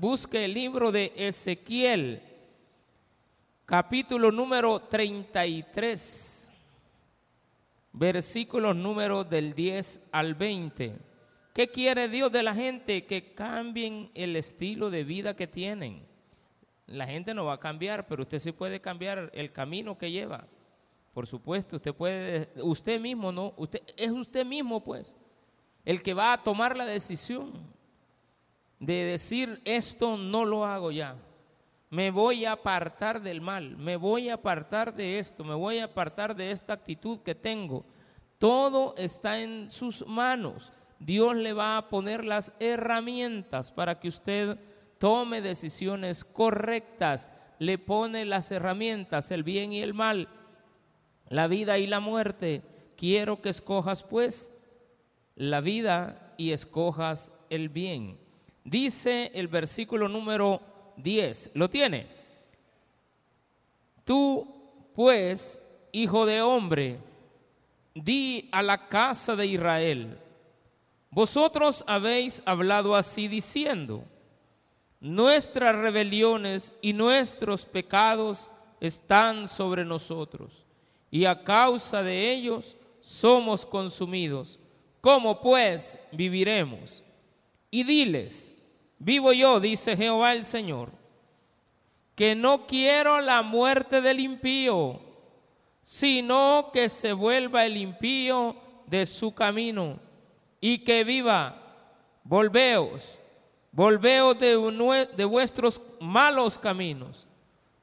busque el libro de Ezequiel, capítulo número 33, versículos números del 10 al 20. ¿Qué quiere Dios de la gente? Que cambien el estilo de vida que tienen. La gente no va a cambiar, pero usted sí puede cambiar el camino que lleva. Por supuesto, usted puede, usted mismo no, usted es usted mismo pues el que va a tomar la decisión de decir esto no lo hago ya. Me voy a apartar del mal, me voy a apartar de esto, me voy a apartar de esta actitud que tengo. Todo está en sus manos. Dios le va a poner las herramientas para que usted tome decisiones correctas. Le pone las herramientas, el bien y el mal, la vida y la muerte. Quiero que escojas pues la vida y escojas el bien. Dice el versículo número 10. ¿Lo tiene? Tú, pues, hijo de hombre, di a la casa de Israel, vosotros habéis hablado así diciendo, nuestras rebeliones y nuestros pecados están sobre nosotros, y a causa de ellos somos consumidos. ¿Cómo pues viviremos? Y diles, vivo yo, dice Jehová el Señor, que no quiero la muerte del impío, sino que se vuelva el impío de su camino y que viva. Volveos, volveos de, de vuestros malos caminos.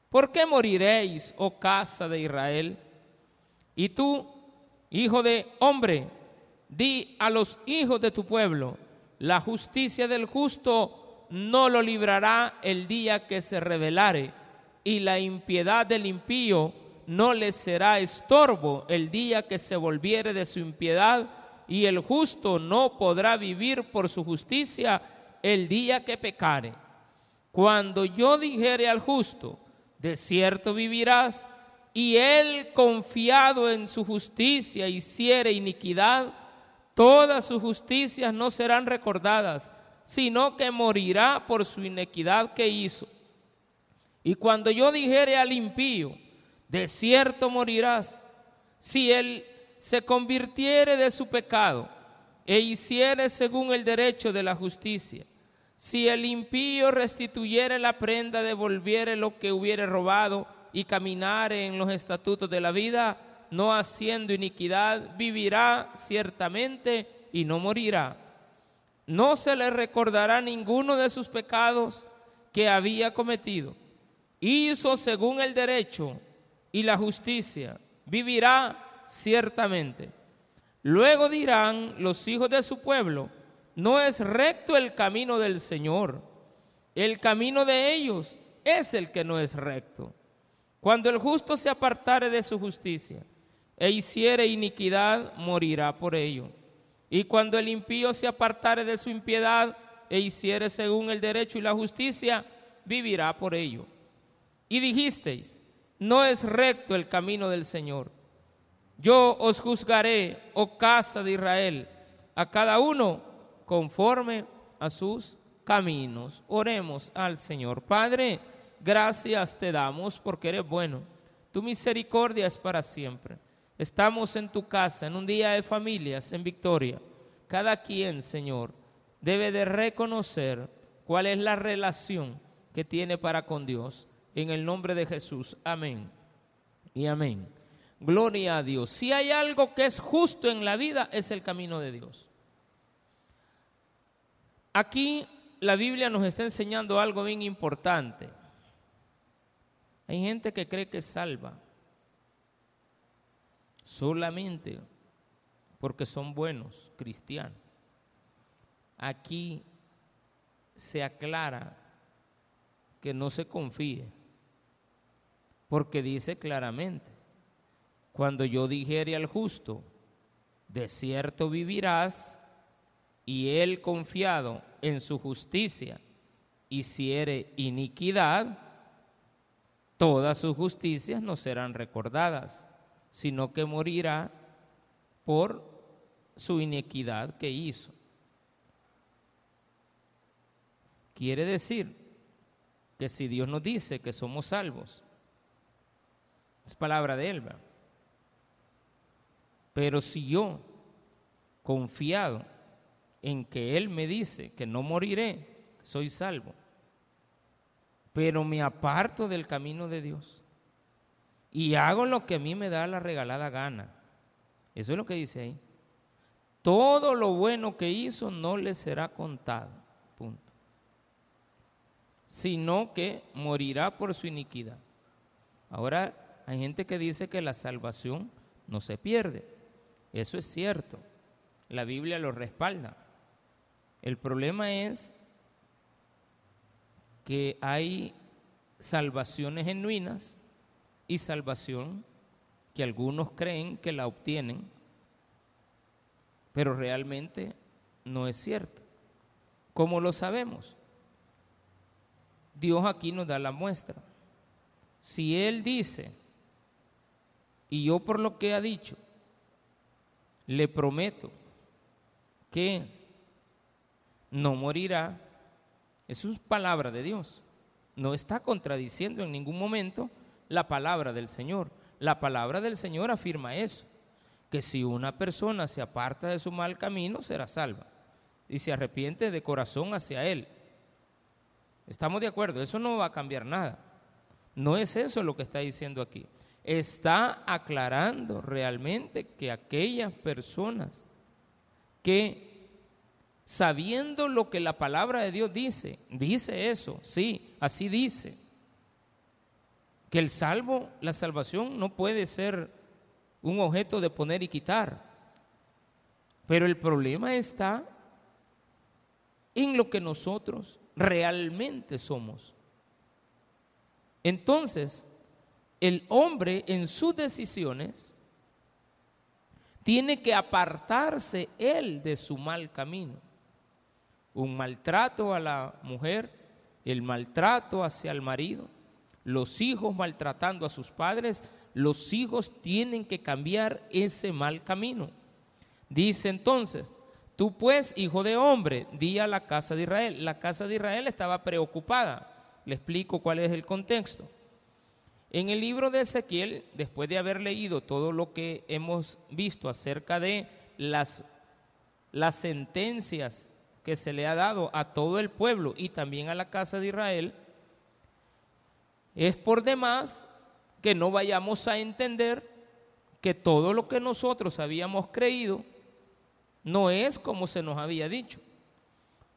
¿Por qué moriréis, oh casa de Israel? Y tú, hijo de hombre, di a los hijos de tu pueblo, la justicia del justo no lo librará el día que se revelare, y la impiedad del impío no le será estorbo el día que se volviere de su impiedad, y el justo no podrá vivir por su justicia el día que pecare. Cuando yo dijere al justo, de cierto vivirás, y él confiado en su justicia hiciere iniquidad, todas sus justicias no serán recordadas, sino que morirá por su inequidad que hizo. Y cuando yo dijere al impío, de cierto morirás, si él se convirtiere de su pecado e hiciere según el derecho de la justicia, si el impío restituyere la prenda, devolviere lo que hubiere robado y caminare en los estatutos de la vida, no haciendo iniquidad, vivirá ciertamente y no morirá. No se le recordará ninguno de sus pecados que había cometido. Hizo según el derecho y la justicia, vivirá ciertamente. Luego dirán los hijos de su pueblo, no es recto el camino del Señor. El camino de ellos es el que no es recto. Cuando el justo se apartare de su justicia, e hiciere iniquidad, morirá por ello. Y cuando el impío se apartare de su impiedad e hiciere según el derecho y la justicia, vivirá por ello. Y dijisteis, no es recto el camino del Señor. Yo os juzgaré, oh casa de Israel, a cada uno conforme a sus caminos. Oremos al Señor. Padre, gracias te damos porque eres bueno. Tu misericordia es para siempre. Estamos en tu casa, en un día de familias, en victoria. Cada quien, Señor, debe de reconocer cuál es la relación que tiene para con Dios. En el nombre de Jesús. Amén. Y amén. Gloria a Dios. Si hay algo que es justo en la vida, es el camino de Dios. Aquí la Biblia nos está enseñando algo bien importante. Hay gente que cree que salva solamente porque son buenos cristianos. Aquí se aclara que no se confíe, porque dice claramente, cuando yo dijere al justo, de cierto vivirás, y él confiado en su justicia hiciere iniquidad, todas sus justicias no serán recordadas sino que morirá por su inequidad que hizo. Quiere decir que si Dios nos dice que somos salvos, es palabra de Él. Pero si yo, confiado en que Él me dice que no moriré, soy salvo, pero me aparto del camino de Dios y hago lo que a mí me da la regalada gana. Eso es lo que dice ahí. Todo lo bueno que hizo no le será contado. Punto. Sino que morirá por su iniquidad. Ahora hay gente que dice que la salvación no se pierde. Eso es cierto. La Biblia lo respalda. El problema es que hay salvaciones genuinas y salvación que algunos creen que la obtienen, pero realmente no es cierto. ¿Cómo lo sabemos? Dios aquí nos da la muestra. Si Él dice, y yo por lo que ha dicho, le prometo que no morirá, eso es palabra de Dios. No está contradiciendo en ningún momento la palabra del Señor. La palabra del Señor afirma eso, que si una persona se aparta de su mal camino, será salva y se arrepiente de corazón hacia Él. ¿Estamos de acuerdo? Eso no va a cambiar nada. No es eso lo que está diciendo aquí. Está aclarando realmente que aquellas personas que sabiendo lo que la palabra de Dios dice, dice eso, sí, así dice, que el salvo, la salvación no puede ser un objeto de poner y quitar, pero el problema está en lo que nosotros realmente somos. Entonces, el hombre en sus decisiones tiene que apartarse él de su mal camino un maltrato a la mujer, el maltrato hacia el marido, los hijos maltratando a sus padres, los hijos tienen que cambiar ese mal camino. Dice entonces, tú pues, hijo de hombre, di a la casa de Israel. La casa de Israel estaba preocupada. Le explico cuál es el contexto. En el libro de Ezequiel, después de haber leído todo lo que hemos visto acerca de las, las sentencias que se le ha dado a todo el pueblo y también a la casa de Israel, es por demás que no vayamos a entender que todo lo que nosotros habíamos creído no es como se nos había dicho.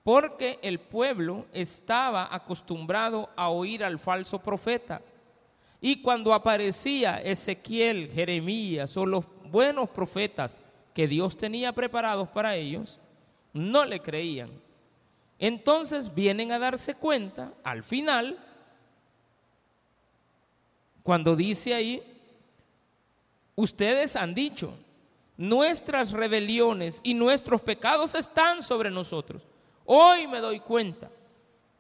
Porque el pueblo estaba acostumbrado a oír al falso profeta. Y cuando aparecía Ezequiel, Jeremías o los buenos profetas que Dios tenía preparados para ellos, no le creían. Entonces vienen a darse cuenta al final, cuando dice ahí, ustedes han dicho, nuestras rebeliones y nuestros pecados están sobre nosotros. Hoy me doy cuenta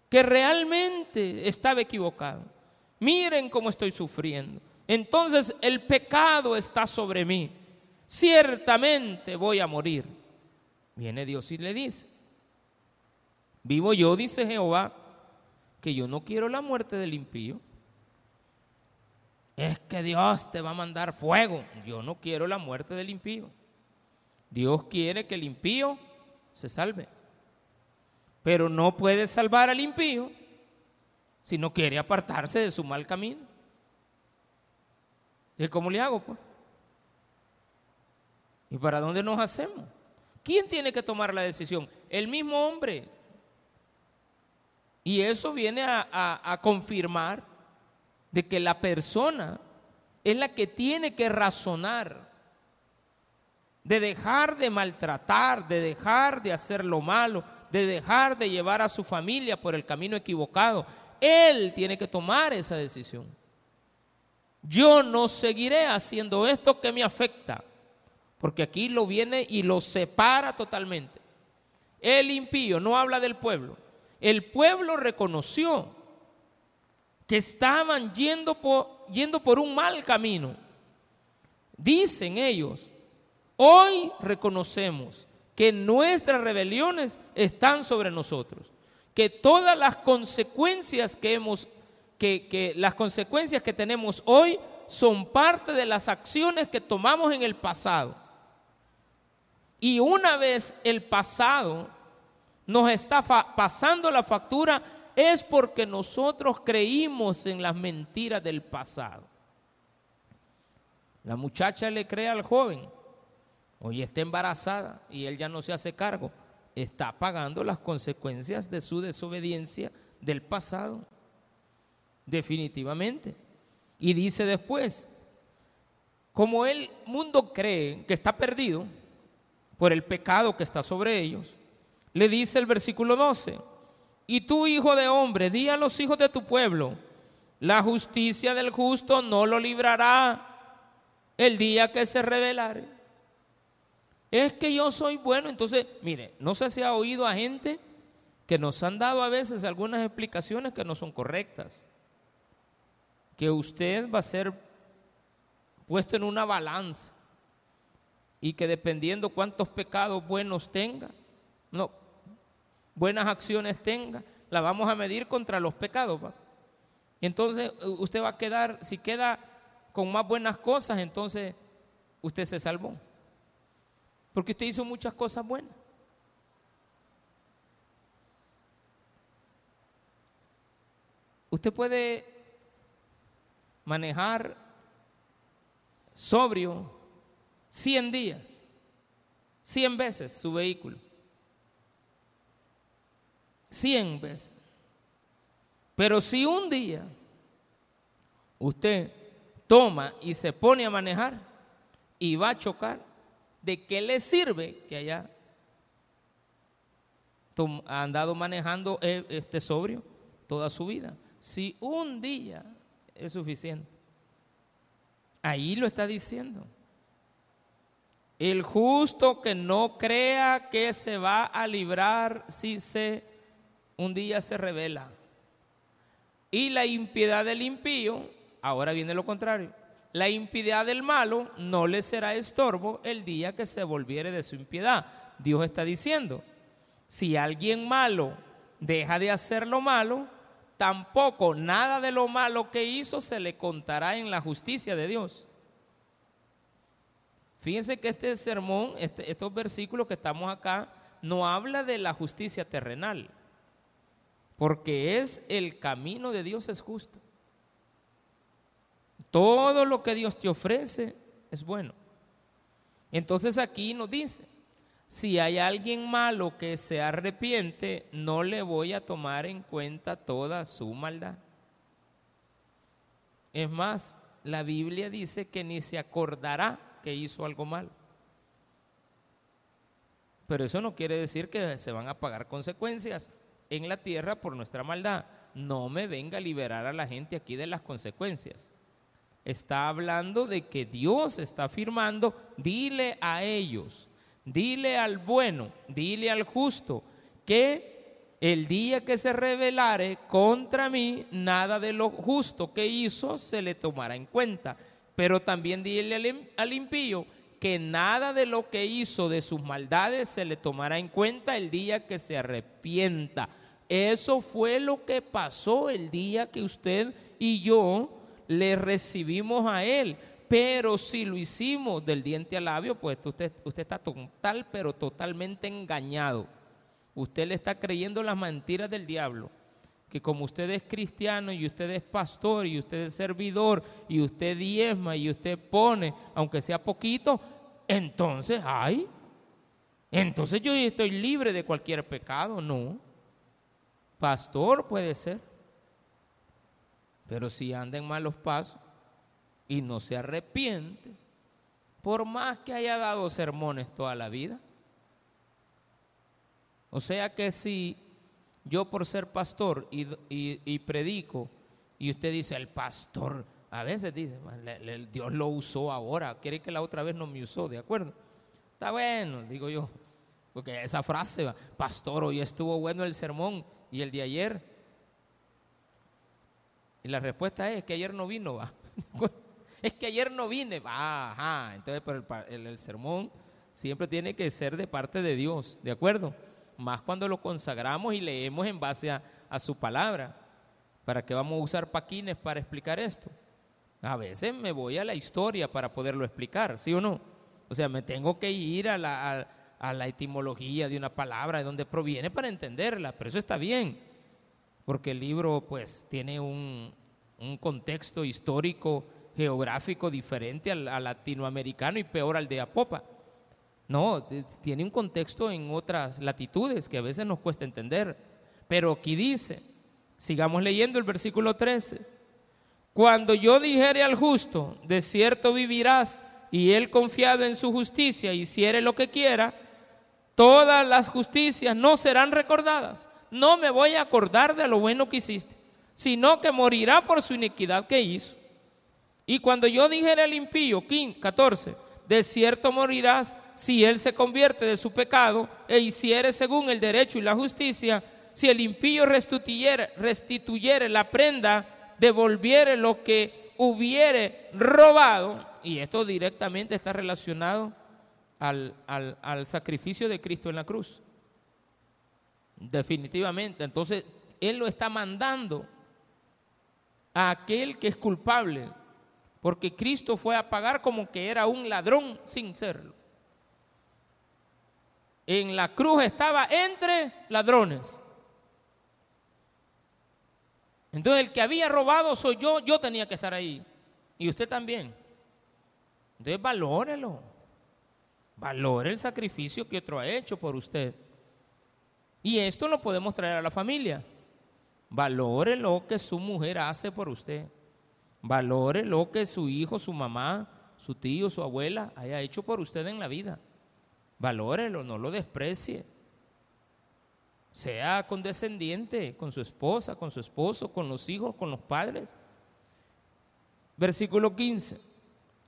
que realmente estaba equivocado. Miren cómo estoy sufriendo. Entonces el pecado está sobre mí. Ciertamente voy a morir. Viene Dios y le dice, vivo yo, dice Jehová, que yo no quiero la muerte del impío. Es que Dios te va a mandar fuego. Yo no quiero la muerte del impío. Dios quiere que el impío se salve. Pero no puede salvar al impío si no quiere apartarse de su mal camino. ¿Y cómo le hago, pues? ¿Y para dónde nos hacemos? ¿Quién tiene que tomar la decisión? El mismo hombre. Y eso viene a, confirmar de que la persona es la que tiene que razonar, de dejar de maltratar, de dejar de hacer lo malo, de dejar de llevar a su familia por el camino equivocado. Él tiene que tomar esa decisión. Yo no seguiré haciendo esto que me afecta porque aquí lo viene y lo separa totalmente. El impío no habla del pueblo. El pueblo reconoció que estaban yendo por, yendo por un mal camino. Dicen ellos, hoy reconocemos que nuestras rebeliones están sobre nosotros. que todas las consecuencias que hemos, que, que las consecuencias que tenemos hoy son parte de las acciones que tomamos en el pasado. Y una vez el pasado nos está pasando la factura, es porque nosotros creímos en las mentiras del pasado. La muchacha le cree al joven, hoy está embarazada y él ya no se hace cargo, está pagando las consecuencias de su desobediencia del pasado, definitivamente. Y dice después, como el mundo cree que está perdido por el pecado que está sobre ellos, le dice el versículo 12, y tú, hijo de hombre, di a los hijos de tu pueblo, la justicia del justo no lo librará el día que se revelare. Es que yo soy bueno, entonces, mire, no sé si ha oído a gente que nos han dado a veces algunas explicaciones que no son correctas. Que usted va a ser puesto en una balanza y que dependiendo cuántos pecados buenos tenga, no, buenas acciones tenga, la vamos a medir contra los pecados. Y entonces usted va a quedar, si queda con más buenas cosas, entonces usted se salvó. Porque usted hizo muchas cosas buenas. Usted puede manejar sobrio 100 días, 100 veces su vehículo. 100 veces. Pero si un día usted toma y se pone a manejar y va a chocar, ¿de qué le sirve que haya andado manejando e, este sobrio toda su vida? Si un día es suficiente. Ahí lo está diciendo. El justo que no crea que se va a librar si se un día se revela. Y la impiedad del impío, ahora viene lo contrario, la impiedad del malo no le será estorbo el día que se volviere de su impiedad. Dios está diciendo, si alguien malo deja de hacer lo malo, tampoco nada de lo malo que hizo se le contará en la justicia de Dios. Fíjense que este sermón, este, estos versículos que estamos acá, no habla de la justicia terrenal porque es el camino de Dios es justo. Todo lo que Dios te ofrece es bueno. Entonces aquí nos dice, si hay alguien malo que se arrepiente, no le voy a tomar en cuenta toda su maldad. Es más, la Biblia dice que ni se acordará que hizo algo malo. Pero eso no quiere decir que se van a pagar consecuencias en la tierra por nuestra maldad. No me venga a liberar a la gente aquí de las consecuencias. Está hablando de que Dios está afirmando, dile a ellos, dile al bueno, dile al justo, que el día que se revelare contra mí, nada de lo justo que hizo se le tomará en cuenta. Pero también dile al impío que nada de lo que hizo de sus maldades se le tomará en cuenta el día que se arrepienta. Eso fue lo que pasó el día que usted y yo le recibimos a Él. Pero si lo hicimos del diente al labio, pues usted, usted está total, pero totalmente engañado. Usted le está creyendo las mentiras del diablo. Que como usted es cristiano y usted es pastor y usted es servidor y usted diezma y usted pone, aunque sea poquito, entonces, ay, entonces yo estoy libre de cualquier pecado. No. Pastor puede ser. Pero si anda en malos pasos y no se arrepiente, por más que haya dado sermones toda la vida. O sea que si yo por ser pastor y, predico, y usted dice, el pastor, a veces dice, Dios lo usó ahora, quiere que la otra vez no me usó, ¿de acuerdo? Está bueno, digo yo, porque esa frase, pastor, hoy estuvo bueno el sermón, ¿Y el de ayer? Y la respuesta es que ayer no vino, va. es que ayer no vine, va, ajá. Entonces, el, el, sermón siempre tiene que ser de parte de Dios, ¿de acuerdo? más cuando lo consagramos y leemos en base a, a su palabra. ¿Para qué vamos a usar paquines para explicar esto? A veces me voy a la historia para poderlo explicar, ¿sí o no? O sea, me tengo que ir a la, a, la etimología de una palabra, de dónde proviene, para entenderla, pero eso está bien, porque el libro pues tiene un, un contexto histórico, geográfico diferente al, al, latinoamericano y peor al de Apopa. No, tiene un contexto en otras latitudes que a veces nos cuesta entender. Pero aquí dice, sigamos leyendo el versículo 13 cuando yo dijere al justo, de cierto vivirás, y él confiado en su justicia hiciere lo que quiera, todas las justicias no serán recordadas. No me voy a acordar de lo bueno que hiciste, sino que morirá por su iniquidad que hizo. Y cuando yo dijere al impío, 14, de cierto morirás si él se convierte de su pecado e hiciere según el derecho y la justicia, si el impío restituyere la prenda devolviere lo que hubiere robado, y esto directamente está relacionado al, al, sacrificio de Cristo en la cruz. Definitivamente. Entonces, Él lo está mandando a aquel que es culpable, porque Cristo fue a pagar como que era un ladrón sin serlo. En la cruz estaba entre ladrones. Entonces el que había robado soy yo, yo tenía que estar ahí. Y usted también. Entonces valórelo. Valore el sacrificio que otro ha hecho por usted. Y esto lo podemos traer a la familia. Valore lo que su mujer hace por usted. Valore lo que su hijo, su mamá, su tío, su abuela haya hecho por usted en la vida. Valórelo, no lo desprecie. Sea condescendiente con su esposa, con su esposo, con los hijos, con los padres. Versículo 15.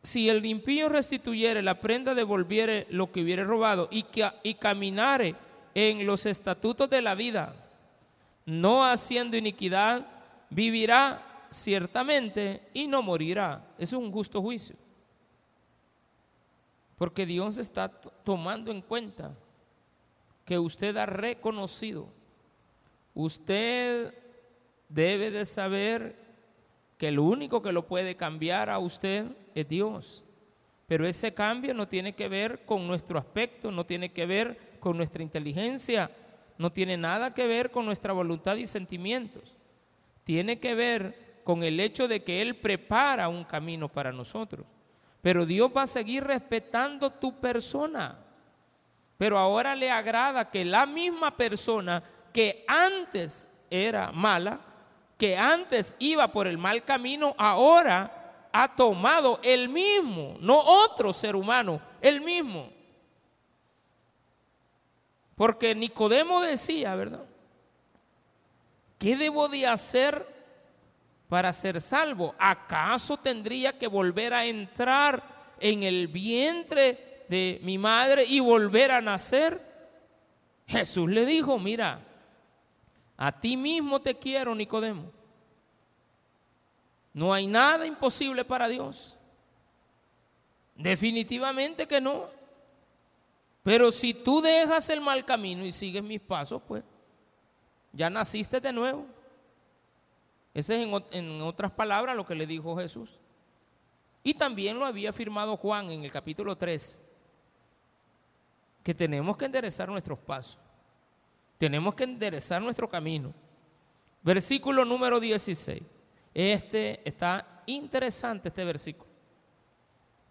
Si el impío restituyere la prenda, devolviere lo que hubiere robado y, que, y caminare en los estatutos de la vida, no haciendo iniquidad, vivirá ciertamente y no morirá. Es un justo juicio. Porque Dios está tomando en cuenta que usted ha reconocido. Usted debe de saber que el único que lo puede cambiar a usted es Dios. Pero ese cambio no tiene que ver con nuestro aspecto, no tiene que ver con nuestra inteligencia, no tiene nada que ver con nuestra voluntad y sentimientos. Tiene que ver con el hecho de que Él prepara un camino para nosotros. Pero Dios va a seguir respetando tu persona. Pero ahora le agrada que la misma persona que antes era mala, que antes iba por el mal camino, ahora ha tomado el mismo, no otro ser humano, el mismo. Porque Nicodemo decía, ¿verdad? ¿Qué debo de hacer para ser salvo? ¿Acaso tendría que volver a entrar en el vientre de mi madre y volver a nacer? Jesús le dijo, mira, a ti mismo te quiero, Nicodemo. No hay nada imposible para Dios. Definitivamente que no. Pero si tú dejas el mal camino y sigues mis pasos, pues ya naciste de nuevo. Ese es en, en, otras palabras lo que le dijo Jesús. Y también lo había afirmado Juan en el capítulo 3 que tenemos que enderezar nuestros pasos. Tenemos que enderezar nuestro camino. Versículo número 16. Este está interesante, este versículo.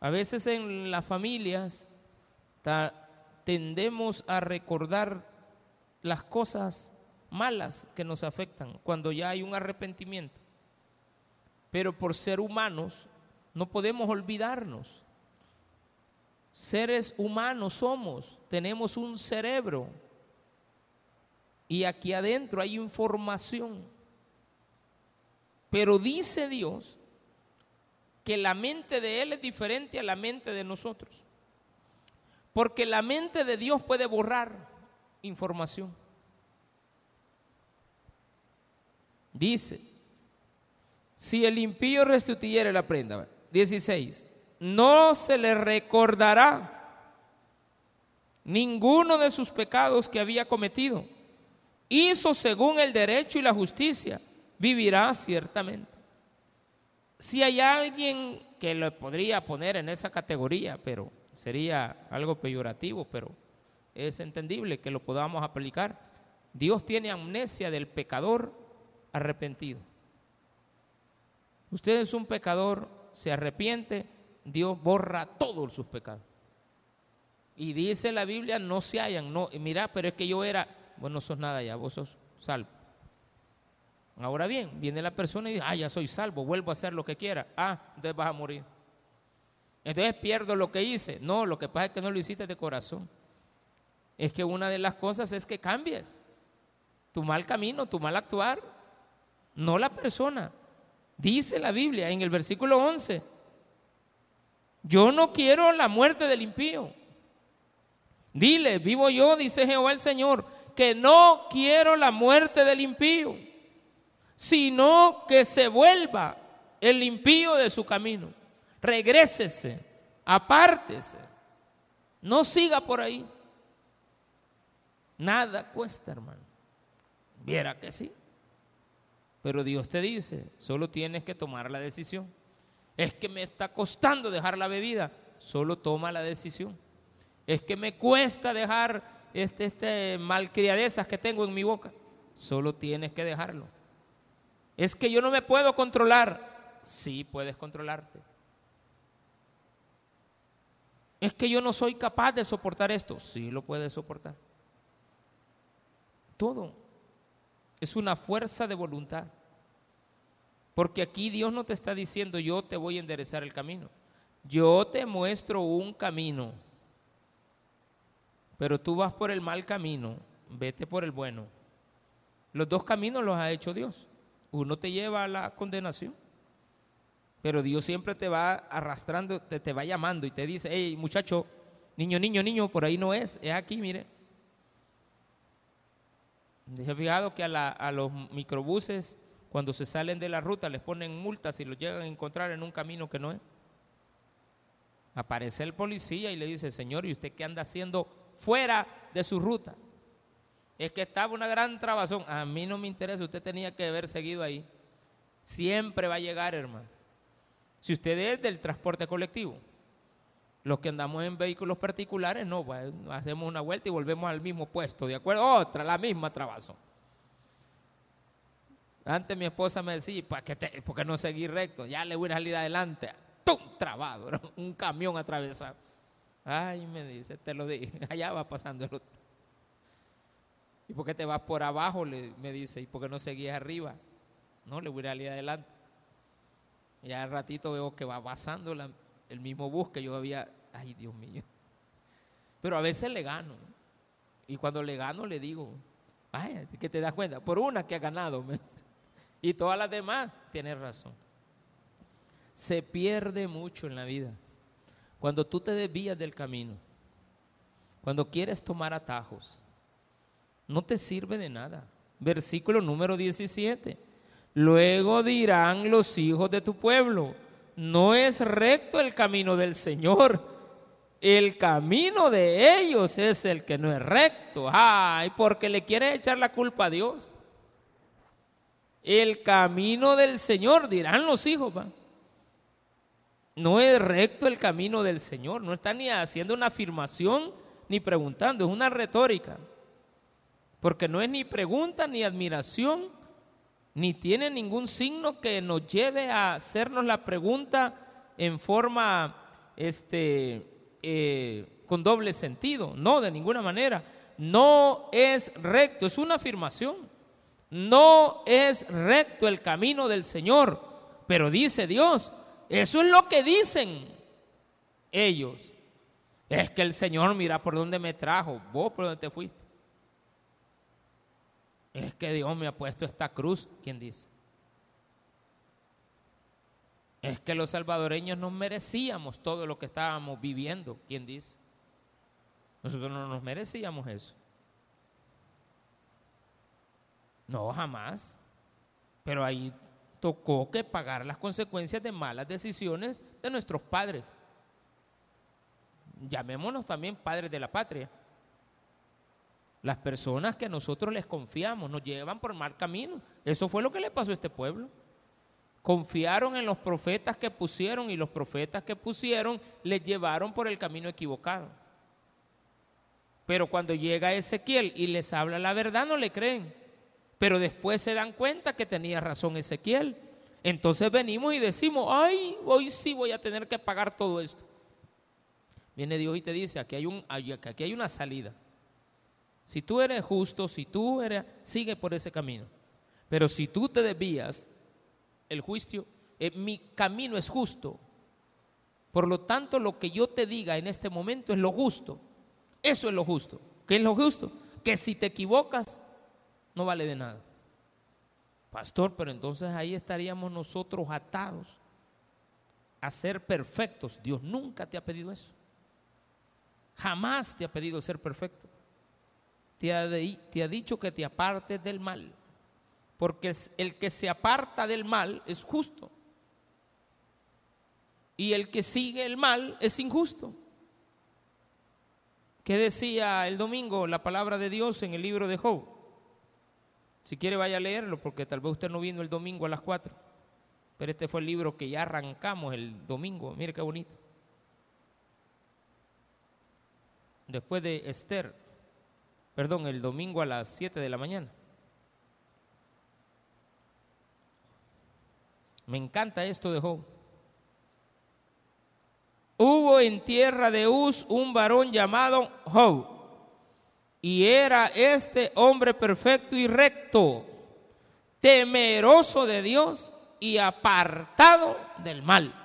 A veces en las familias tendemos a recordar las cosas malas que nos afectan cuando ya hay un arrepentimiento. Pero por ser humanos no podemos olvidarnos Seres humanos somos, tenemos un cerebro y aquí adentro hay información. Pero dice Dios que la mente de Él es diferente a la mente de nosotros. Porque la mente de Dios puede borrar información. Dice, si el impío restituyere la prenda, 16, no se le recordará ninguno de sus pecados que había cometido. Hizo según el derecho y la justicia, vivirá ciertamente. Si hay alguien que lo podría poner en esa categoría, pero sería algo peyorativo, pero es entendible que lo podamos aplicar. Dios tiene amnesia del pecador arrepentido. Usted es un pecador, se arrepiente, Dios borra todos sus pecados. Y dice la Biblia, no se hallan, no, mira, pero es que yo era, bueno, no sos nada ya, vos sos salvo. Ahora bien, viene la persona y dice, ah, ya soy salvo, vuelvo a hacer lo que quiera. Ah, entonces vas a morir. Entonces pierdo lo que hice. No, lo que pasa es que no lo hiciste de corazón. Es que una de las cosas es que cambies tu mal camino, tu mal actuar, no la persona. Dice la Biblia en el versículo 11, yo no quiero la muerte del impío. Dile, vivo yo, dice Jehová el Señor, que no quiero la muerte del impío, sino que se vuelva el impío de su camino. Regrésese, apártese, no siga por ahí. Nada cuesta, hermano. Viera que sí. Pero Dios te dice, solo tienes que tomar la decisión. Es que me está costando dejar la bebida, solo toma la decisión. Es que me cuesta dejar este, este malcriadezas que tengo en mi boca, solo tienes que dejarlo. Es que yo no me puedo controlar, sí puedes controlarte. Es que yo no soy capaz de soportar esto, sí lo puedes soportar. Todo es una fuerza de voluntad. Porque aquí Dios no te está diciendo yo te voy a enderezar el camino. Yo te muestro un camino. Pero tú vas por el mal camino, vete por el bueno. Los dos caminos los ha hecho Dios. Uno te lleva a la condenación. Pero Dios siempre te va arrastrando, te, te va llamando y te dice, hey muchacho, niño, niño, niño, por ahí no es, es aquí, mire. He fijado que a, los microbuses, cuando se salen de la ruta, les ponen multas y los llegan a encontrar en un camino que no es. Aparece el policía y le dice, señor, ¿y usted qué anda haciendo fuera de su ruta? Es que estaba una gran trabazón. A mí no me interesa, usted tenía que haber seguido ahí. Siempre va a llegar, hermano. Si usted es del transporte colectivo. Los que andamos en vehículos particulares, no, pues, hacemos una vuelta y volvemos al mismo puesto, ¿de acuerdo? Otra, la misma trabazo. Antes mi esposa me decía, ¿por qué, ¿por qué no seguir recto? Ya le voy a salir adelante. ¡Tum! Trabado, un camión atravesado. Ay, me dice, te lo dije, allá va pasando el otro. ¿Y por qué te vas por abajo? Le, me dice, ¿y por qué no seguías arriba? No, le voy a salir adelante. Ya al ratito veo que va pasando el mismo bus que yo había, ay Dios mío. Pero a veces le gano. Y cuando le gano le digo, ay, que te das cuenta, por una que ha ganado. Y todas las demás, tienes razón. Se pierde mucho en la vida. Cuando tú te desvías del camino, cuando quieres tomar atajos, no te sirve de nada. Versículo número 17. Luego dirán los hijos de tu pueblo, no es recto el camino del Señor. El camino de ellos es el que no es recto. Ay, porque le quiere echar la culpa a Dios. El camino del Señor, dirán los hijos, no es recto el camino del Señor. No está ni haciendo una afirmación ni preguntando, es una retórica. Porque no es ni pregunta ni admiración, ni tiene ningún signo que nos lleve a hacernos la pregunta en forma este, eh, con doble sentido. No, de ninguna manera. No es recto, es una afirmación. No es recto el camino del Señor. Pero dice Dios, eso es lo que dicen ellos. Es que el Señor mira por dónde me trajo, vos por dónde te fuiste. Es que Dios me ha puesto esta cruz, ¿quién dice? Es que los salvadoreños no merecíamos todo lo que estábamos viviendo, ¿quién dice? Nosotros no nos merecíamos eso. No, jamás. Pero ahí tocó que pagar las consecuencias de malas decisiones de nuestros padres. Llamémonos también padres de la patria, Las personas que nosotros les confiamos nos llevan por mal camino. Eso fue lo que le pasó a este pueblo. Confiaron en los profetas que pusieron y los profetas que pusieron les llevaron por el camino equivocado. Pero cuando llega Ezequiel y les habla la verdad, no le creen. Pero después se dan cuenta que tenía razón Ezequiel. Entonces venimos y decimos, ay, hoy sí voy a tener que pagar todo esto. Viene Dios y te dice, aquí hay, un, aquí hay una salida. Si tú eres justo, si tú eres, sigue por ese camino. Pero si tú te desvías, el juicio, eh, mi camino es justo. Por lo tanto, lo que yo te diga en este momento es lo justo. Eso es lo justo. ¿Qué es lo justo? Que si te equivocas, no vale de nada. Pastor, pero entonces ahí estaríamos nosotros atados a ser perfectos. Dios nunca te ha pedido eso. Jamás te ha pedido ser perfecto. Te ha, te ha dicho que te apartes del mal. Porque el que se aparta del mal es justo. Y el que sigue el mal es injusto. ¿Qué decía el domingo la palabra de Dios en el libro de Job? Si quiere vaya a leerlo porque tal vez usted no vino el domingo a las 4. Pero este fue el libro que ya arrancamos el domingo. Mire qué bonito. Después de Esther, perdón, el domingo a las 7 de la mañana. Me encanta esto de Job. Hubo en tierra de Uz un varón llamado Job y era este hombre perfecto y recto, temeroso de Dios y apartado del mal.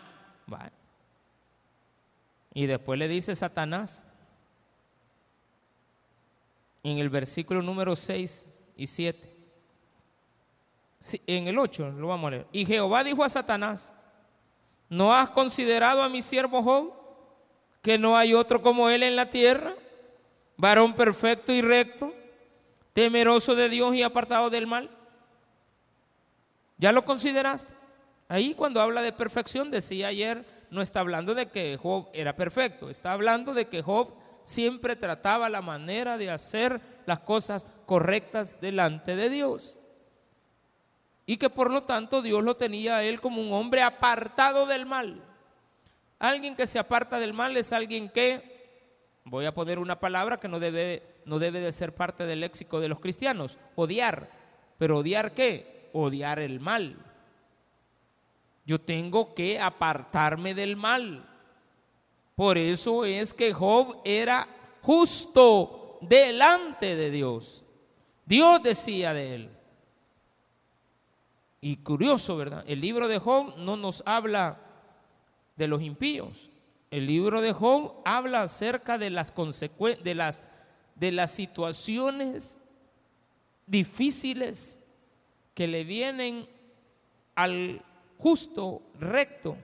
Y después le dice Satanás en el versículo número 6 y 7. en el 8 lo vamos a leer. Y Jehová dijo a Satanás, ¿no has considerado a mi siervo Job que no hay otro como él en la tierra? Varón perfecto y recto, temeroso de Dios y apartado del mal. ¿Ya lo consideraste? Ahí cuando habla de perfección, decía ayer, no está hablando de que Job era perfecto, está hablando de que Job siempre trataba la manera de hacer las cosas correctas delante de Dios. Y que por lo tanto Dios lo tenía a él como un hombre apartado del mal. Alguien que se aparta del mal es alguien que Voy a poner una palabra que no debe, no debe de ser parte del léxico de los cristianos, odiar. Pero odiar qué? Odiar el mal. Yo tengo que apartarme del mal. Por eso es que Job era justo delante de Dios. Dios decía de él. Y curioso, ¿verdad? El libro de Job no nos habla de los impíos, el libro de Job habla acerca de las, de las, de las situaciones difíciles que le vienen al justo, recto,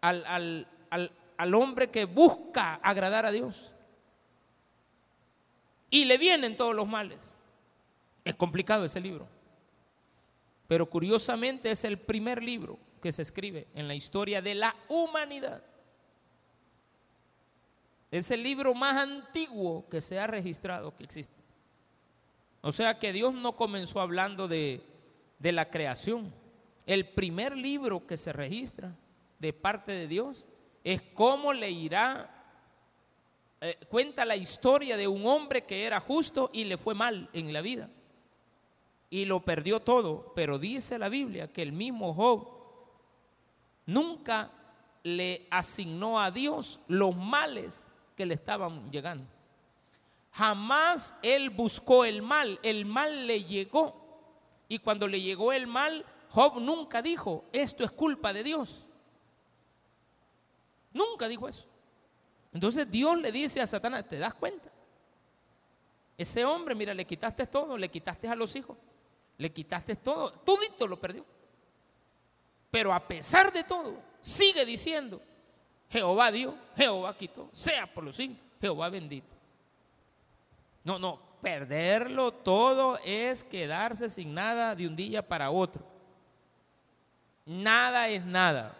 al, al, hombre que busca agradar a Dios. Y le vienen todos los males. Es complicado ese libro. Pero curiosamente es el primer libro que se escribe en la historia de la humanidad. Es el libro más antiguo que se ha registrado que existe. O sea que Dios no comenzó hablando de, la creación. El primer libro que se registra de parte de Dios es cómo le irá, eh, cuenta la historia de un hombre que era justo y le fue mal en la vida. Y lo perdió todo. Pero dice la Biblia que el mismo Job nunca le asignó a Dios los males que le estaban llegando. Jamás él buscó el mal, el mal le llegó. Y cuando le llegó el mal, Job nunca dijo, esto es culpa de Dios. Nunca dijo eso. Entonces Dios le dice a Satanás, ¿te das cuenta? Ese hombre, mira, le quitaste todo, le quitaste a los hijos, le quitaste todo, todito lo perdió. Pero a pesar de todo, sigue diciendo, Jehová dio, Jehová quitó, sea por los siglos, Jehová bendito. No, no, perderlo todo es quedarse sin nada de un día para otro. Nada es nada.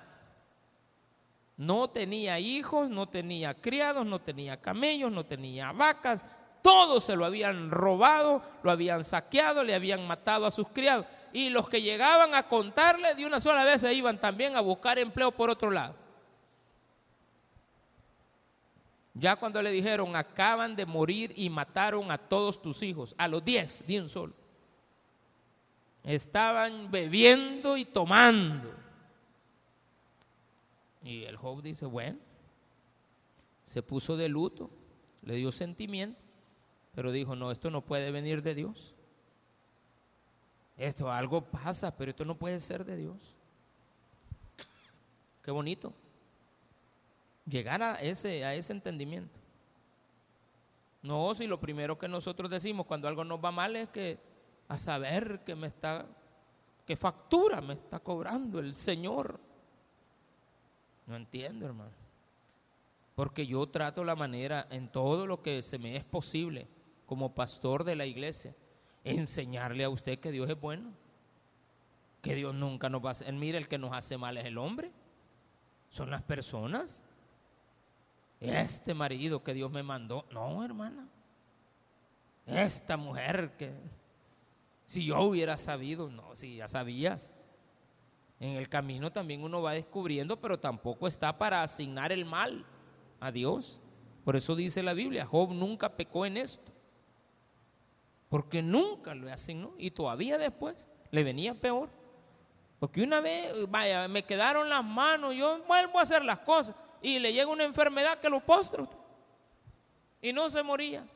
No tenía hijos, no tenía criados, no tenía camellos, no tenía vacas, Todo se lo habían robado, lo habían saqueado, le habían matado a sus criados. Y los que llegaban a contarle de una sola vez se iban también a buscar empleo por otro lado. Ya cuando le dijeron, acaban de morir y mataron a todos tus hijos, a los diez, de un solo. Estaban bebiendo y tomando. Y el Job dice, bueno, se puso de luto, le dio sentimiento, pero dijo, no, esto no puede venir de Dios. Esto algo pasa, pero esto no puede ser de Dios. Qué bonito. Llegar a ese, a ese entendimiento. No, si lo primero que nosotros decimos cuando algo nos va mal es que a saber que me está, que factura me está cobrando el Señor. No entiendo, hermano. Porque yo trato la manera en todo lo que se me es posible como pastor de la iglesia, enseñarle a usted que Dios es bueno, que Dios nunca nos va a hacer. Mire, el que nos hace mal es el hombre, son las personas. Este marido que Dios me mandó, no, hermana. Esta mujer que, si yo hubiera sabido, no, si ya sabías. En el camino también uno va descubriendo, pero tampoco está para asignar el mal a Dios. Por eso dice la Biblia, Job nunca pecó en esto. Porque nunca lo asignó y todavía después le venía peor. Porque una vez, vaya, me quedaron las manos, yo vuelvo a hacer las cosas y le llega una enfermedad que lo postra usted. Y no se moría.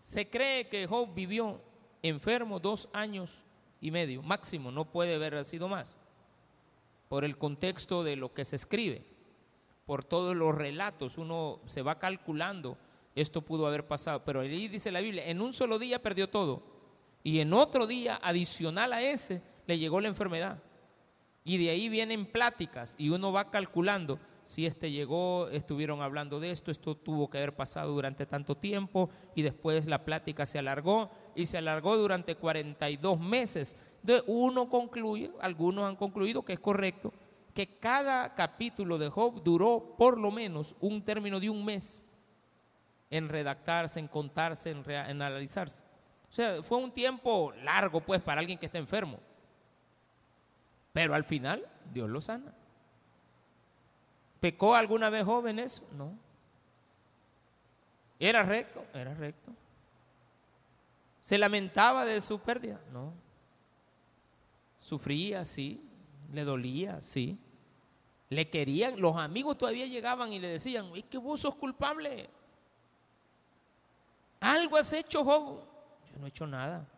Se cree que Job vivió enfermo dos años y medio, máximo, no puede haber sido más, por el contexto de lo que se escribe, por todos los relatos, uno se va calculando, esto pudo haber pasado, pero ahí dice la Biblia, en un solo día perdió todo, y en otro día, adicional a ese, le llegó la enfermedad. Y de ahí vienen pláticas y uno va calculando si este llegó, estuvieron hablando de esto, esto tuvo que haber pasado durante tanto tiempo y después la plática se alargó y se alargó durante 42 meses. De uno concluye, algunos han concluido que es correcto, que cada capítulo de Job duró por lo menos un término de un mes en redactarse, en contarse, en, en analizarse. O sea, fue un tiempo largo pues para alguien que está enfermo. Pero al final Dios lo sana. ¿Pecó alguna vez joven eso? No. ¿Era recto? Era recto. ¿Se lamentaba de su pérdida? No. ¿Sufría? Sí. ¿Le dolía? Sí. ¿Le querían? Los amigos todavía llegaban y le decían, es que vos sos culpable. Algo has hecho, Job. Yo no he hecho nada.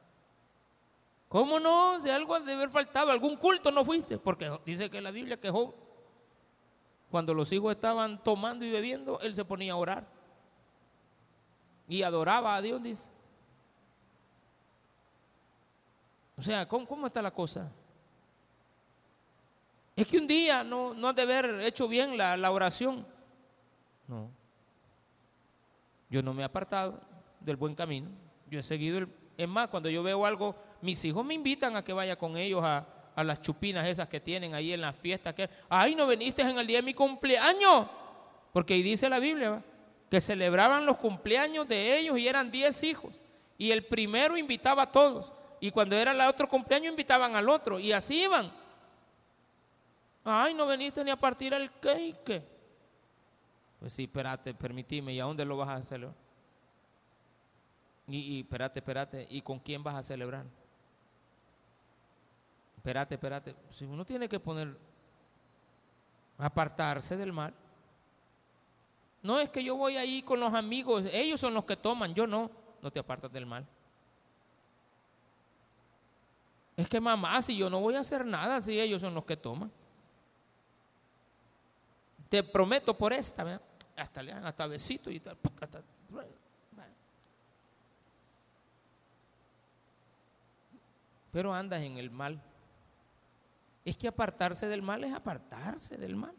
¿Cómo no? Si algo debe haber faltado, algún culto no fuiste, porque dice que la Biblia quejó. Cuando los hijos estaban tomando y bebiendo, él se ponía a orar. Y adoraba a Dios, dice. O sea, ¿cómo, está la cosa? Es que un día no, no has de haber hecho bien la, la oración. No. Yo no me he apartado del buen camino. Yo he seguido el... Es más, cuando yo veo algo mis hijos me invitan a que vaya con ellos a, las chupinas esas que tienen ahí en la fiesta. Que, Ay, no viniste en el día de mi cumpleaños. Porque ahí dice la Biblia que celebraban los cumpleaños de ellos y eran 10 hijos. Y el primero invitaba a todos. Y cuando era el otro cumpleaños invitaban al otro. Y así iban. Ay, no viniste ni a partir el cake. Pues sí, espérate, permitime. ¿Y a dónde lo vas a celebrar? Y, y espérate, espérate. ¿Y con quién vas a celebrar? espérate, espérate. Si uno tiene que poner, apartarse del mal. No es que yo voy ahí con los amigos, ellos son los que toman, yo no, no te apartas del mal. Es que mamá, si yo no voy a hacer nada, si ellos son los que toman. Te prometo por esta, hasta le dan hasta besito y tal. Pero andas en el mal. Es que apartarse del mal es apartarse del mal.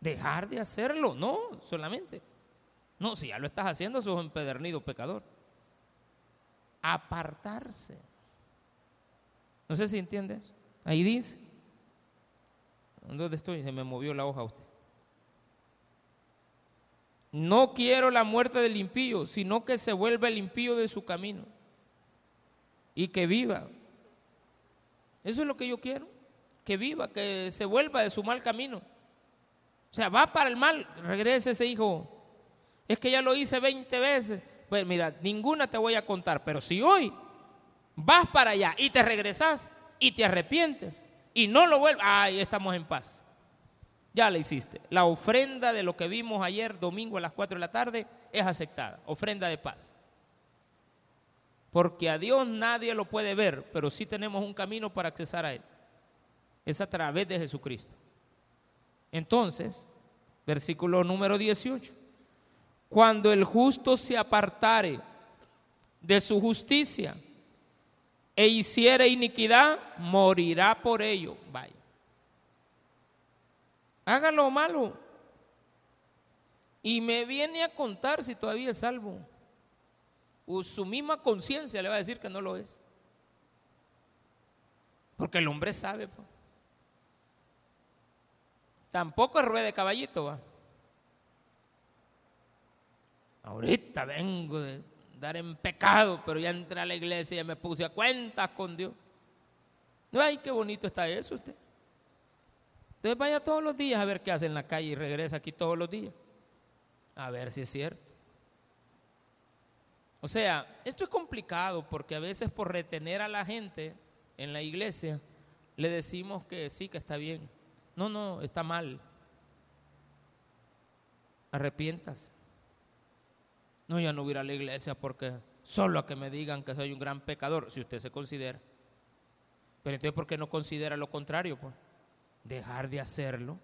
Dejar de hacerlo, no, solamente. No, si ya lo estás haciendo, sos empedernido pecador. Apartarse. No sé si entiendes. Ahí dice. ¿Dónde estoy? Se me movió la hoja a usted. No quiero la muerte del impío, sino que se vuelva el impío de su camino y que viva. Eso es lo que yo quiero, que viva, que se vuelva de su mal camino. O sea, va para el mal, regrese ese hijo. Es que ya lo hice 20 veces. Pues mira, ninguna te voy a contar, pero si hoy vas para allá y te regresas y te arrepientes y no lo vuelves, ahí estamos en paz. Ya la hiciste. La ofrenda de lo que vimos ayer domingo a las 4 de la tarde es aceptada. Ofrenda de paz. Porque a Dios nadie lo puede ver, pero sí tenemos un camino para accesar a Él. Es a través de Jesucristo. Entonces, versículo número 18. Cuando el justo se apartare de su justicia e hiciere iniquidad, morirá por ello. Vaya haga lo malo y me viene a contar si todavía es salvo. Su misma conciencia le va a decir que no lo es. Porque el hombre sabe. Tampoco es rueda de caballito. ¿va? Ahorita vengo de dar en pecado, pero ya entré a la iglesia y me puse a cuentas con Dios. Ay, qué bonito está eso usted. Entonces vaya todos los días a ver qué hace en la calle y regresa aquí todos los días. A ver si es cierto. O sea, esto es complicado porque a veces por retener a la gente en la iglesia le decimos que sí, que está bien. No, no, está mal. Arrepientas. No, ya no voy a, a la iglesia porque solo a que me digan que soy un gran pecador, si usted se considera. Pero entonces, ¿por qué no considera lo contrario? Pues? dejar de hacerlo.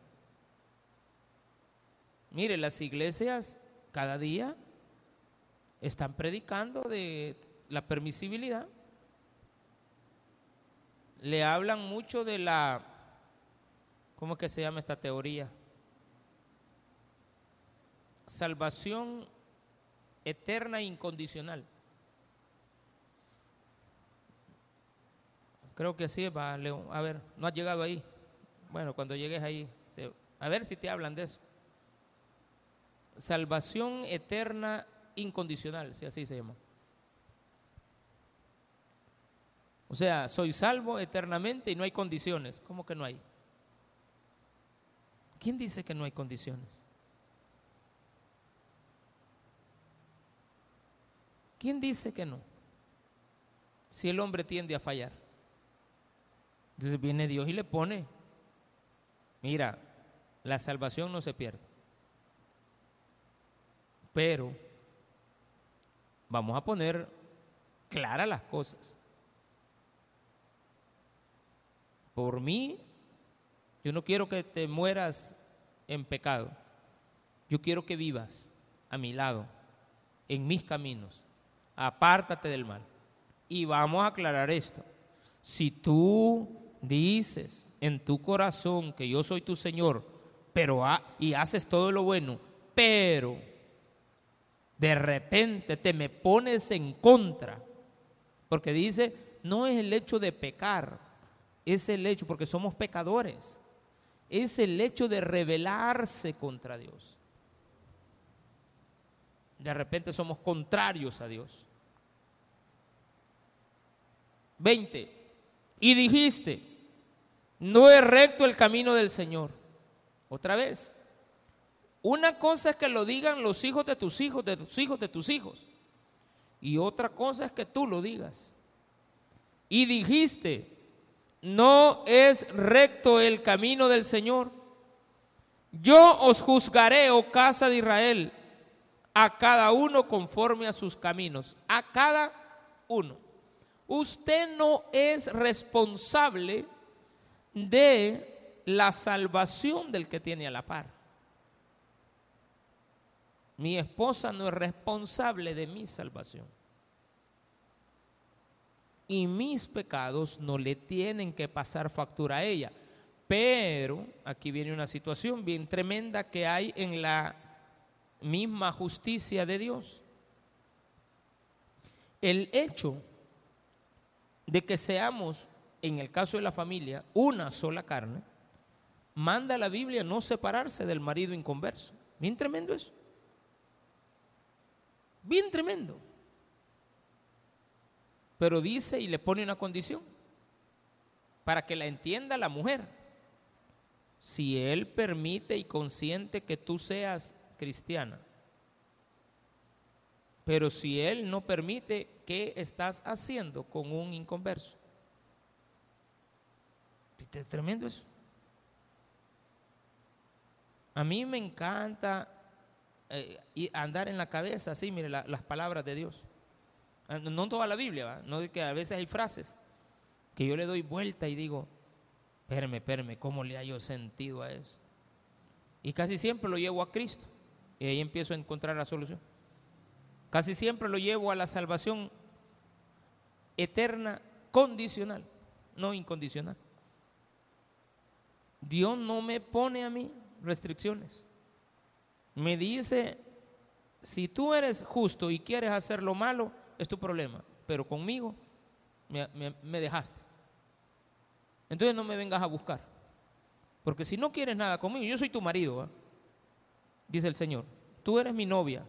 Mire, las iglesias cada día están predicando de la permisibilidad. Le hablan mucho de la, ¿cómo es que se llama esta teoría? Salvación eterna e incondicional. Creo que sí, va, León. A ver, no ha llegado ahí. Bueno, cuando llegues ahí, a ver si te hablan de eso. Salvación eterna incondicional, si así se llama. O sea, soy salvo eternamente y no hay condiciones. ¿Cómo que no hay? ¿Quién dice que no hay condiciones? ¿Quién dice que no? Si el hombre tiende a fallar. Entonces viene Dios y le pone Mira, la salvación no se pierde. Pero vamos a poner claras las cosas. Por mí, yo no quiero que te mueras en pecado. Yo quiero que vivas a mi lado, en mis caminos. Apártate del mal. Y vamos a aclarar esto. Si tú dices en tu corazón que yo soy tu Señor, pero y haces todo lo bueno, pero de repente te me pones en contra, porque dice, no es el hecho de pecar, es el hecho, porque somos pecadores, es el hecho de rebelarse contra Dios. De repente somos contrarios a Dios. 20. Y dijiste, no es recto el camino del Señor. Otra vez. Una cosa es que lo digan los hijos de tus hijos, de tus hijos, de tus hijos. Y otra cosa es que tú lo digas. Y dijiste, no es recto el camino del Señor. Yo os juzgaré, oh casa de Israel, a cada uno conforme a sus caminos. A cada uno. Usted no es responsable de la salvación del que tiene a la par. Mi esposa no es responsable de mi salvación. Y mis pecados no le tienen que pasar factura a ella. Pero aquí viene una situación bien tremenda que hay en la misma justicia de Dios. El hecho de que seamos en el caso de la familia, una sola carne, manda a la Biblia no separarse del marido inconverso. Bien tremendo eso. Bien tremendo. Pero dice y le pone una condición para que la entienda la mujer. Si él permite y consiente que tú seas cristiana, pero si él no permite, ¿qué estás haciendo con un inconverso? Es tremendo eso. A mí me encanta eh, andar en la cabeza así, mire, las palabras de Dios. Ah, no toda la Biblia, no que a veces hay frases que yo le doy vuelta y digo, espérame, espérame, ¿cómo le hallo sentido a eso? Y casi siempre lo llevo a Cristo y ahí empiezo a encontrar la solución. Casi siempre lo llevo a la salvación eterna condicional, no incondicional. Dios no me pone a mí restricciones. Me dice, si tú eres justo y quieres hacer lo malo, es tu problema, pero conmigo me, dejaste. Entonces no me vengas a buscar. Porque si no quieres nada conmigo, yo soy tu marido, dice el Señor. Tú eres mi novia.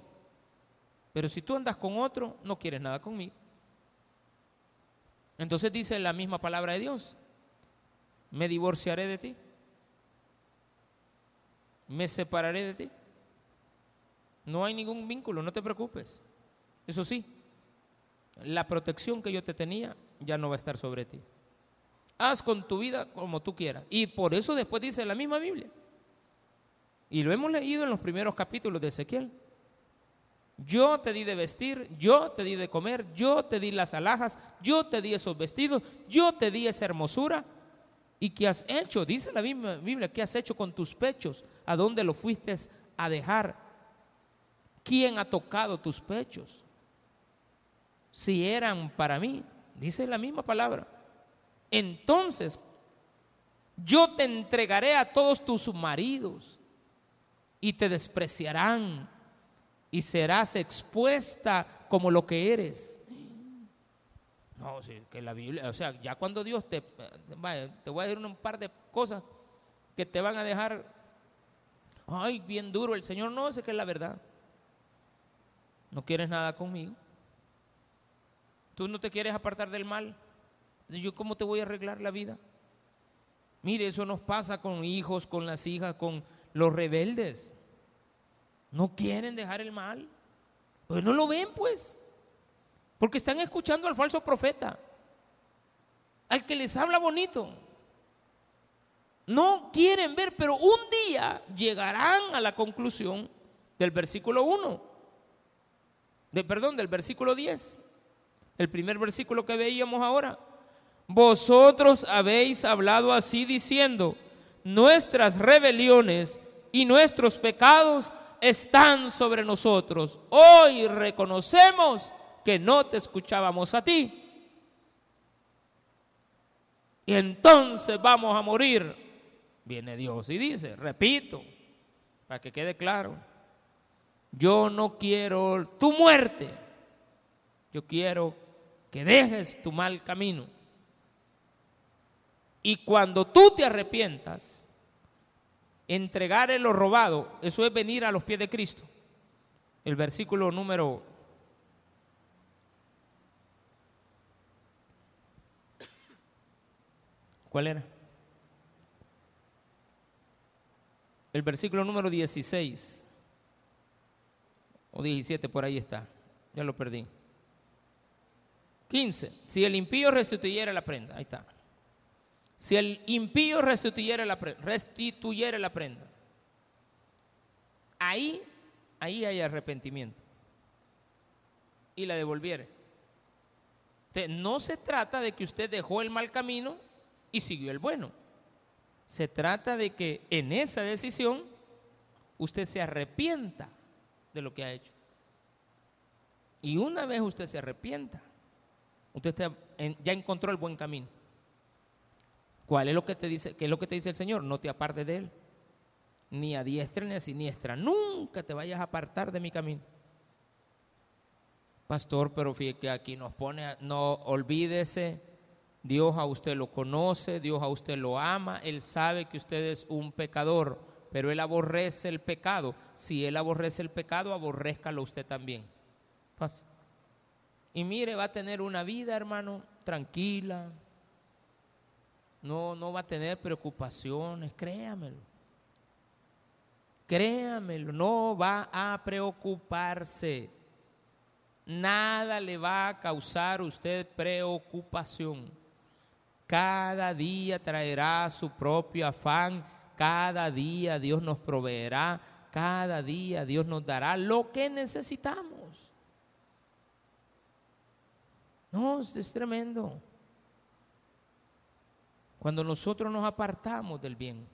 Pero si tú andas con otro, no quieres nada conmigo. Entonces dice la misma palabra de Dios. Me divorciaré de ti. Me separaré de ti. No hay ningún vínculo, no te preocupes. Eso sí, la protección que yo te tenía ya no va a estar sobre ti. Haz con tu vida como tú quieras. Y por eso después dice la misma Biblia. Y lo hemos leído en los primeros capítulos de Ezequiel. Yo te di de vestir, yo te di de comer, yo te di las alhajas, yo te di esos vestidos, yo te di esa hermosura. ¿Y qué has hecho? Dice la Biblia, ¿qué has hecho con tus pechos? ¿A dónde lo fuiste a dejar? ¿Quién ha tocado tus pechos? si eran para mí, dice la misma palabra, entonces yo te entregaré a todos tus maridos y te despreciarán y serás expuesta como lo que eres. No, sí, que la Biblia, o sea, ya cuando Dios te, te voy a decir un par de cosas que te van a dejar, ay, bien duro, el Señor no sé que es la verdad. No quieres nada conmigo. Tú no te quieres apartar del mal. ¿Yo cómo te voy a arreglar la vida? Mire, eso nos pasa con hijos, con las hijas, con los rebeldes. No quieren dejar el mal. Pues no lo ven, pues. Porque están escuchando al falso profeta. Al que les habla bonito. No quieren ver, pero un día llegarán a la conclusión del versículo 1. De, perdón, del versículo 10. El primer versículo que veíamos ahora. Vosotros habéis hablado así diciendo, nuestras rebeliones y nuestros pecados están sobre nosotros. Hoy reconocemos que no te escuchábamos a ti. Y entonces vamos a morir. Viene Dios y dice, repito, para que quede claro, yo no quiero tu muerte, yo quiero que dejes tu mal camino. Y cuando tú te arrepientas, entregar lo robado, eso es venir a los pies de Cristo. El versículo número ¿Cuál era? El versículo número 16 o 17, por ahí está. Ya lo perdí. 15. Si el impío restituyera la prenda, ahí está. Si el impío restituyera la prenda, restituyera la prenda, ahí, ahí hay arrepentimiento. Y la devolviere. no se trata de que usted dejó el mal camino y siguió el bueno. Se trata de que en esa decisión usted se arrepienta de lo que ha hecho. Y una vez usted se arrepienta, Usted ya encontró el buen camino. ¿Cuál es lo que te dice? ¿Qué es lo que te dice el Señor? No te apartes de él. Ni a diestra ni a siniestra. Nunca te vayas a apartar de mi camino. Pastor, pero fíjate que aquí nos pone, no olvídese, Dios a usted lo conoce, Dios a usted lo ama, Él sabe que usted es un pecador, pero Él aborrece el pecado. Si Él aborrece el pecado, aborrezcalo usted también. Fácil. Y mire, va a tener una vida, hermano, tranquila. No, no va a tener preocupaciones, créamelo. Créamelo, no va a preocuparse. Nada le va a causar a usted preocupación. Cada día traerá su propio afán. Cada día Dios nos proveerá. Cada día Dios nos dará lo que necesitamos. No, es tremendo. Cuando nosotros nos apartamos del bien.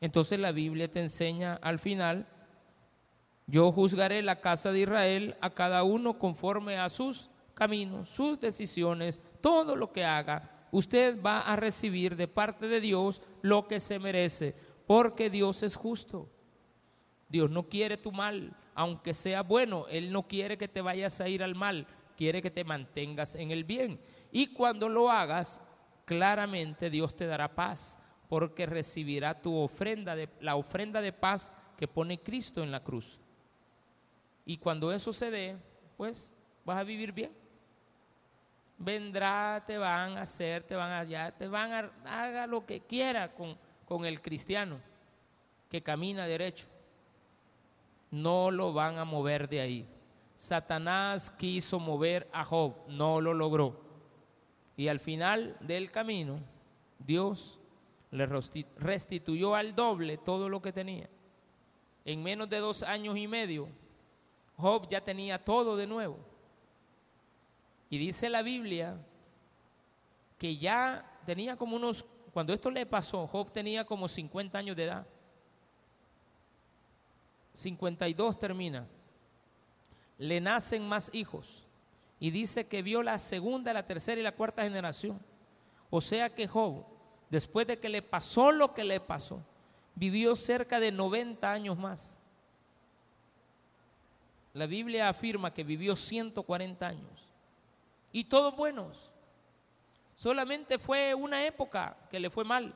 Entonces la Biblia te enseña al final, yo juzgaré la casa de Israel a cada uno conforme a sus caminos, sus decisiones, todo lo que haga. Usted va a recibir de parte de Dios lo que se merece, porque Dios es justo. Dios no quiere tu mal, aunque sea bueno, Él no quiere que te vayas a ir al mal, quiere que te mantengas en el bien. Y cuando lo hagas, claramente Dios te dará paz porque recibirá tu ofrenda, de, la ofrenda de paz que pone Cristo en la cruz. Y cuando eso se dé, pues vas a vivir bien. Vendrá, te van a hacer, te van allá, te van a, haga lo que quiera con, con el cristiano que camina derecho. No lo van a mover de ahí. Satanás quiso mover a Job, no lo logró. Y al final del camino, Dios le restituyó al doble todo lo que tenía. En menos de dos años y medio, Job ya tenía todo de nuevo. Y dice la Biblia que ya tenía como unos, cuando esto le pasó, Job tenía como 50 años de edad. 52 termina. Le nacen más hijos. Y dice que vio la segunda, la tercera y la cuarta generación. O sea que Job después de que le pasó lo que le pasó, vivió cerca de 90 años más. La Biblia afirma que vivió 140 años. Y todos buenos. Solamente fue una época que le fue mal.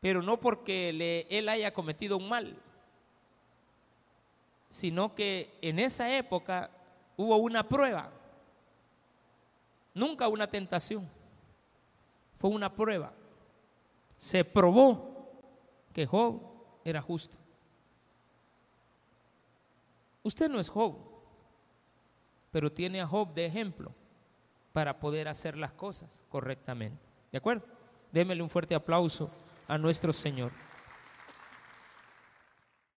Pero no porque él haya cometido un mal, sino que en esa época hubo una prueba, nunca una tentación fue una prueba. Se probó que Job era justo. Usted no es Job, pero tiene a Job de ejemplo para poder hacer las cosas correctamente. ¿De acuerdo? Démele un fuerte aplauso a nuestro Señor.